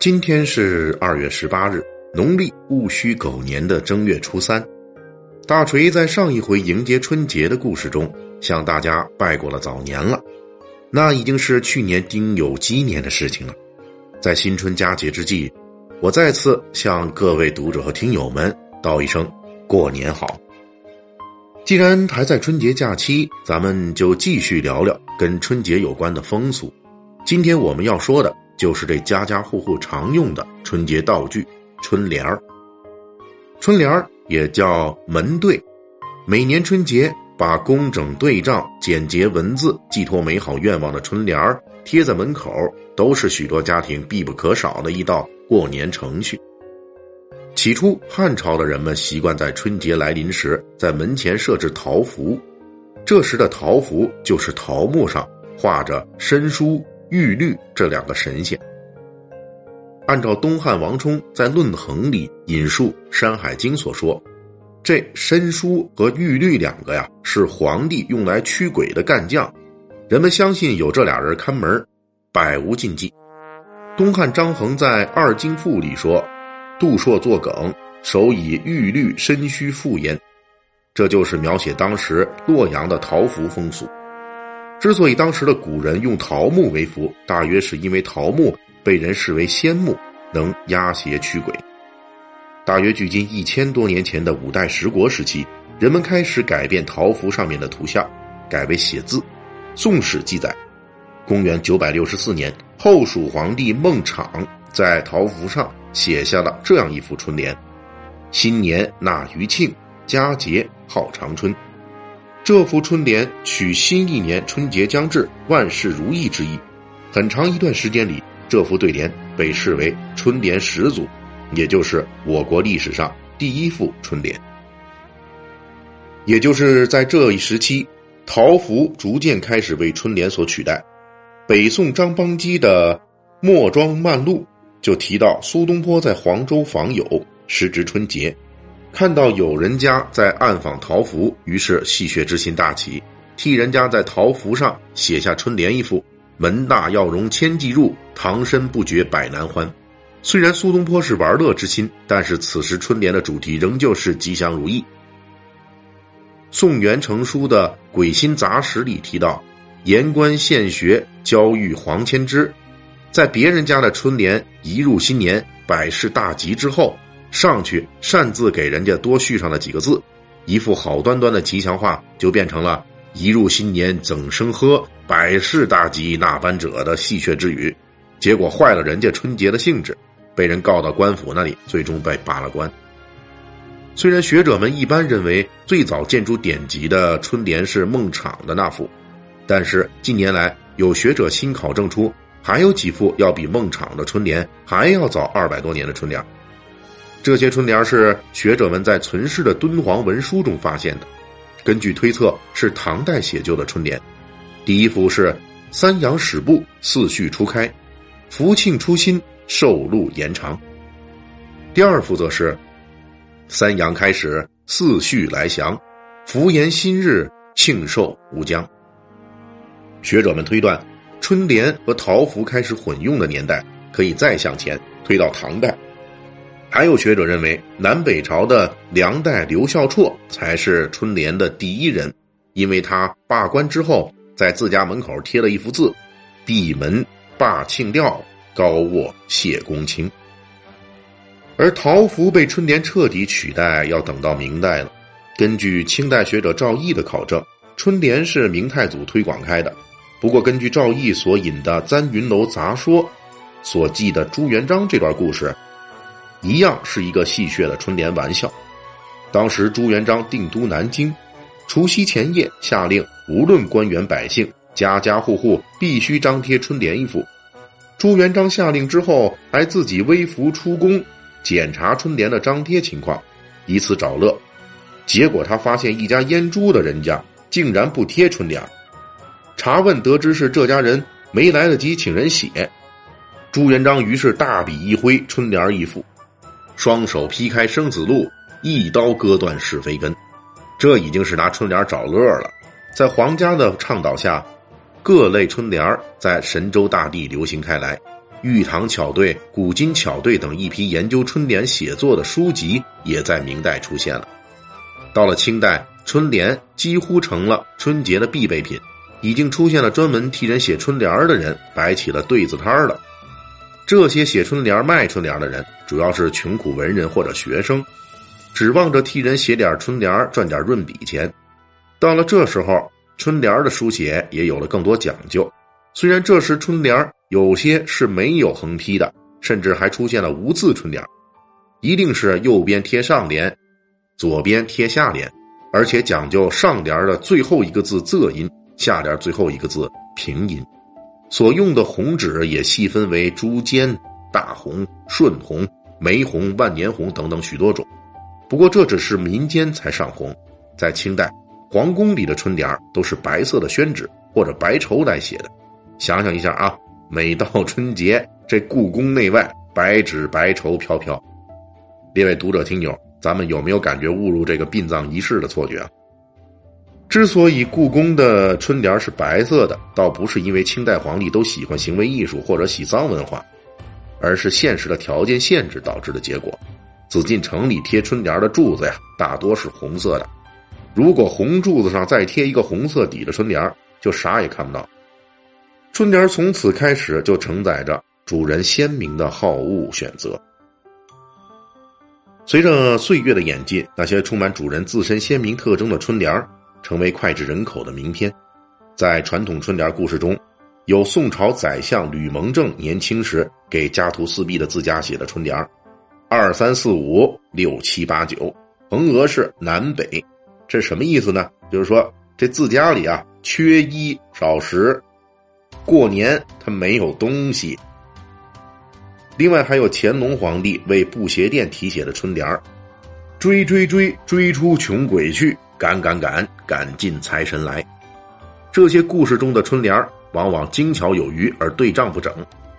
今天是二月十八日，农历戊戌狗年的正月初三。大锤在上一回迎接春节的故事中，向大家拜过了早年了。那已经是去年丁酉鸡年的事情了。在新春佳节之际，我再次向各位读者和听友们道一声过年好。既然还在春节假期，咱们就继续聊聊跟春节有关的风俗。今天我们要说的。就是这家家户户常用的春节道具——春联儿。春联儿也叫门对，每年春节把工整对仗、简洁文字、寄托美好愿望的春联儿贴在门口，都是许多家庭必不可少的一道过年程序。起初，汉朝的人们习惯在春节来临时，在门前设置桃符，这时的桃符就是桃木上画着申叔。玉律这两个神仙，按照东汉王充在《论衡》里引述《山海经》所说，这申叔和玉律两个呀，是皇帝用来驱鬼的干将。人们相信有这俩人看门，百无禁忌。东汉张衡在《二经赋》里说：“杜硕作梗，手以玉律申虚复焉。”这就是描写当时洛阳的桃符风俗。之所以当时的古人用桃木为符，大约是因为桃木被人视为仙木，能压邪驱鬼。大约距今一千多年前的五代十国时期，人们开始改变桃符上面的图像，改为写字。《宋史》记载，公元九百六十四年，后蜀皇帝孟昶在桃符上写下了这样一副春联：“新年纳余庆，佳节号长春。”这幅春联取新一年春节将至，万事如意之意。很长一段时间里，这幅对联被视为春联始祖，也就是我国历史上第一副春联。也就是在这一时期，桃符逐渐开始为春联所取代。北宋张邦基的《墨庄漫录》就提到，苏东坡在黄州访友，时值春节。看到有人家在暗访桃符，于是戏谑之心大起，替人家在桃符上写下春联一副：“门大要容千计入，唐身不觉百难欢。”虽然苏东坡是玩乐之心，但是此时春联的主题仍旧是吉祥如意。宋元成书的《鬼心杂史》里提到：“言官献学，交遇黄千之。”在别人家的春联一入新年，百事大吉之后。上去擅自给人家多续上了几个字，一副好端端的吉祥话就变成了“一入新年怎生喝，百事大吉那般者”的戏谑之语，结果坏了人家春节的兴致，被人告到官府那里，最终被罢了官。虽然学者们一般认为最早建筑典籍的春联是孟昶的那幅，但是近年来有学者新考证出，还有几幅要比孟昶的春联还要早二百多年的春联。这些春联是学者们在存世的敦煌文书中发现的，根据推测是唐代写就的春联。第一幅是“三阳始布，四序初开，福庆初心，寿禄延长”。第二幅则是“三阳开始，四序来降，福延新日，庆寿无疆”。学者们推断，春联和桃符开始混用的年代可以再向前推到唐代。还有学者认为，南北朝的梁代刘孝绰才是春联的第一人，因为他罢官之后，在自家门口贴了一幅字：“闭门罢庆吊，高卧谢公卿。”而桃符被春联彻底取代，要等到明代了。根据清代学者赵翼的考证，春联是明太祖推广开的。不过，根据赵翼所引的《簪云楼杂说》所记的朱元璋这段故事。一样是一个戏谑的春联玩笑。当时朱元璋定都南京，除夕前夜下令，无论官员百姓，家家户户必须张贴春联一副。朱元璋下令之后，还自己微服出宫，检查春联的张贴情况，以此找乐。结果他发现一家腌猪的人家竟然不贴春联查问得知是这家人没来得及请人写。朱元璋于是大笔一挥，春联一副，双手劈开生死路，一刀割断是非根。这已经是拿春联找乐了。在皇家的倡导下，各类春联在神州大地流行开来。玉堂巧对、古今巧对等一批研究春联写作的书籍也在明代出现了。到了清代，春联几乎成了春节的必备品，已经出现了专门替人写春联的人摆起了对子摊了。这些写春联、卖春联的人，主要是穷苦文人或者学生，指望着替人写点春联赚点润笔钱。到了这时候，春联的书写也有了更多讲究。虽然这时春联有些是没有横批的，甚至还出现了无字春联，一定是右边贴上联，左边贴下联，而且讲究上联的最后一个字仄音，下联最后一个字平音。所用的红纸也细分为朱笺、大红、顺红、玫红、万年红等等许多种。不过这只是民间才上红，在清代，皇宫里的春联都是白色的宣纸或者白绸来写的。想想一下啊，每到春节，这故宫内外白纸白绸飘飘。列位读者听友，咱们有没有感觉误入这个殡葬仪式的错觉啊？之所以故宫的春联是白色的，倒不是因为清代皇帝都喜欢行为艺术或者喜丧文化，而是现实的条件限制导致的结果。紫禁城里贴春联的柱子呀，大多是红色的，如果红柱子上再贴一个红色底的春联，就啥也看不到。春联从此开始就承载着主人鲜明的好恶选择。随着岁月的演进，那些充满主人自身鲜明特征的春联成为脍炙人口的名篇，在传统春联故事中，有宋朝宰相吕蒙正年轻时给家徒四壁的自家写的春联二三四五六七八九，横额是南北，这什么意思呢？就是说这自家里啊缺衣少食，过年他没有东西。另外还有乾隆皇帝为布鞋店题写的春联追追追，追出穷鬼去。”赶赶赶，赶进财神来！这些故事中的春联往往精巧有余而对仗不整，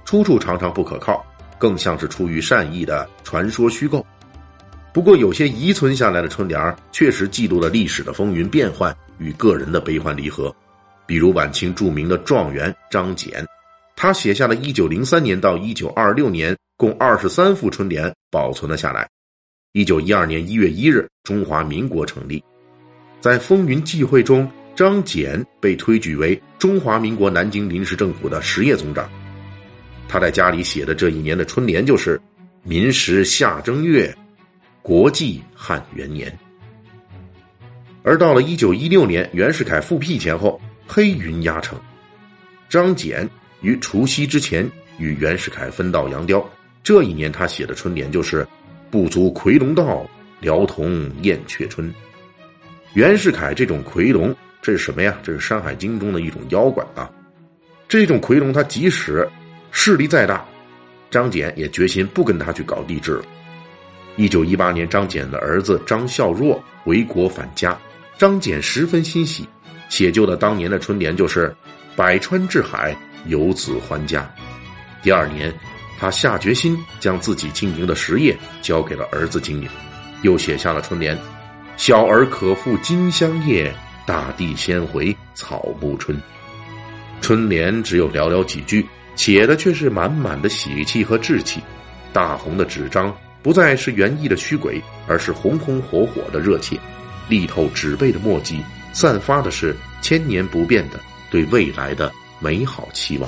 出处常常不可靠，更像是出于善意的传说虚构。不过，有些遗存下来的春联确实记录了历史的风云变幻与个人的悲欢离合。比如晚清著名的状元张謇，他写下了一九零三年到一九二六年共二十三副春联，保存了下来。一九一二年一月一日，中华民国成立。在风云际会中，张謇被推举为中华民国南京临时政府的实业总长。他在家里写的这一年的春联就是“民时夏正月，国际汉元年”。而到了一九一六年袁世凯复辟前后，黑云压城，张謇于除夕之前与袁世凯分道扬镳。这一年他写的春联就是“不足夔龙道，辽同燕雀春”。袁世凯这种夔龙，这是什么呀？这是《山海经》中的一种妖怪啊！这种夔龙，他即使势力再大，张謇也决心不跟他去搞帝制了。一九一八年，张謇的儿子张孝若回国返家，张謇十分欣喜，写就了当年的春联，就是“百川至海，游子还家”。第二年，他下决心将自己经营的实业交给了儿子经营，又写下了春联。小儿可复金香叶，大地先回草木春。春联只有寥寥几句，写的却是满满的喜气和志气。大红的纸张不再是园艺的虚鬼，而是红红火火的热切。力透纸背的墨迹，散发的是千年不变的对未来的美好期望。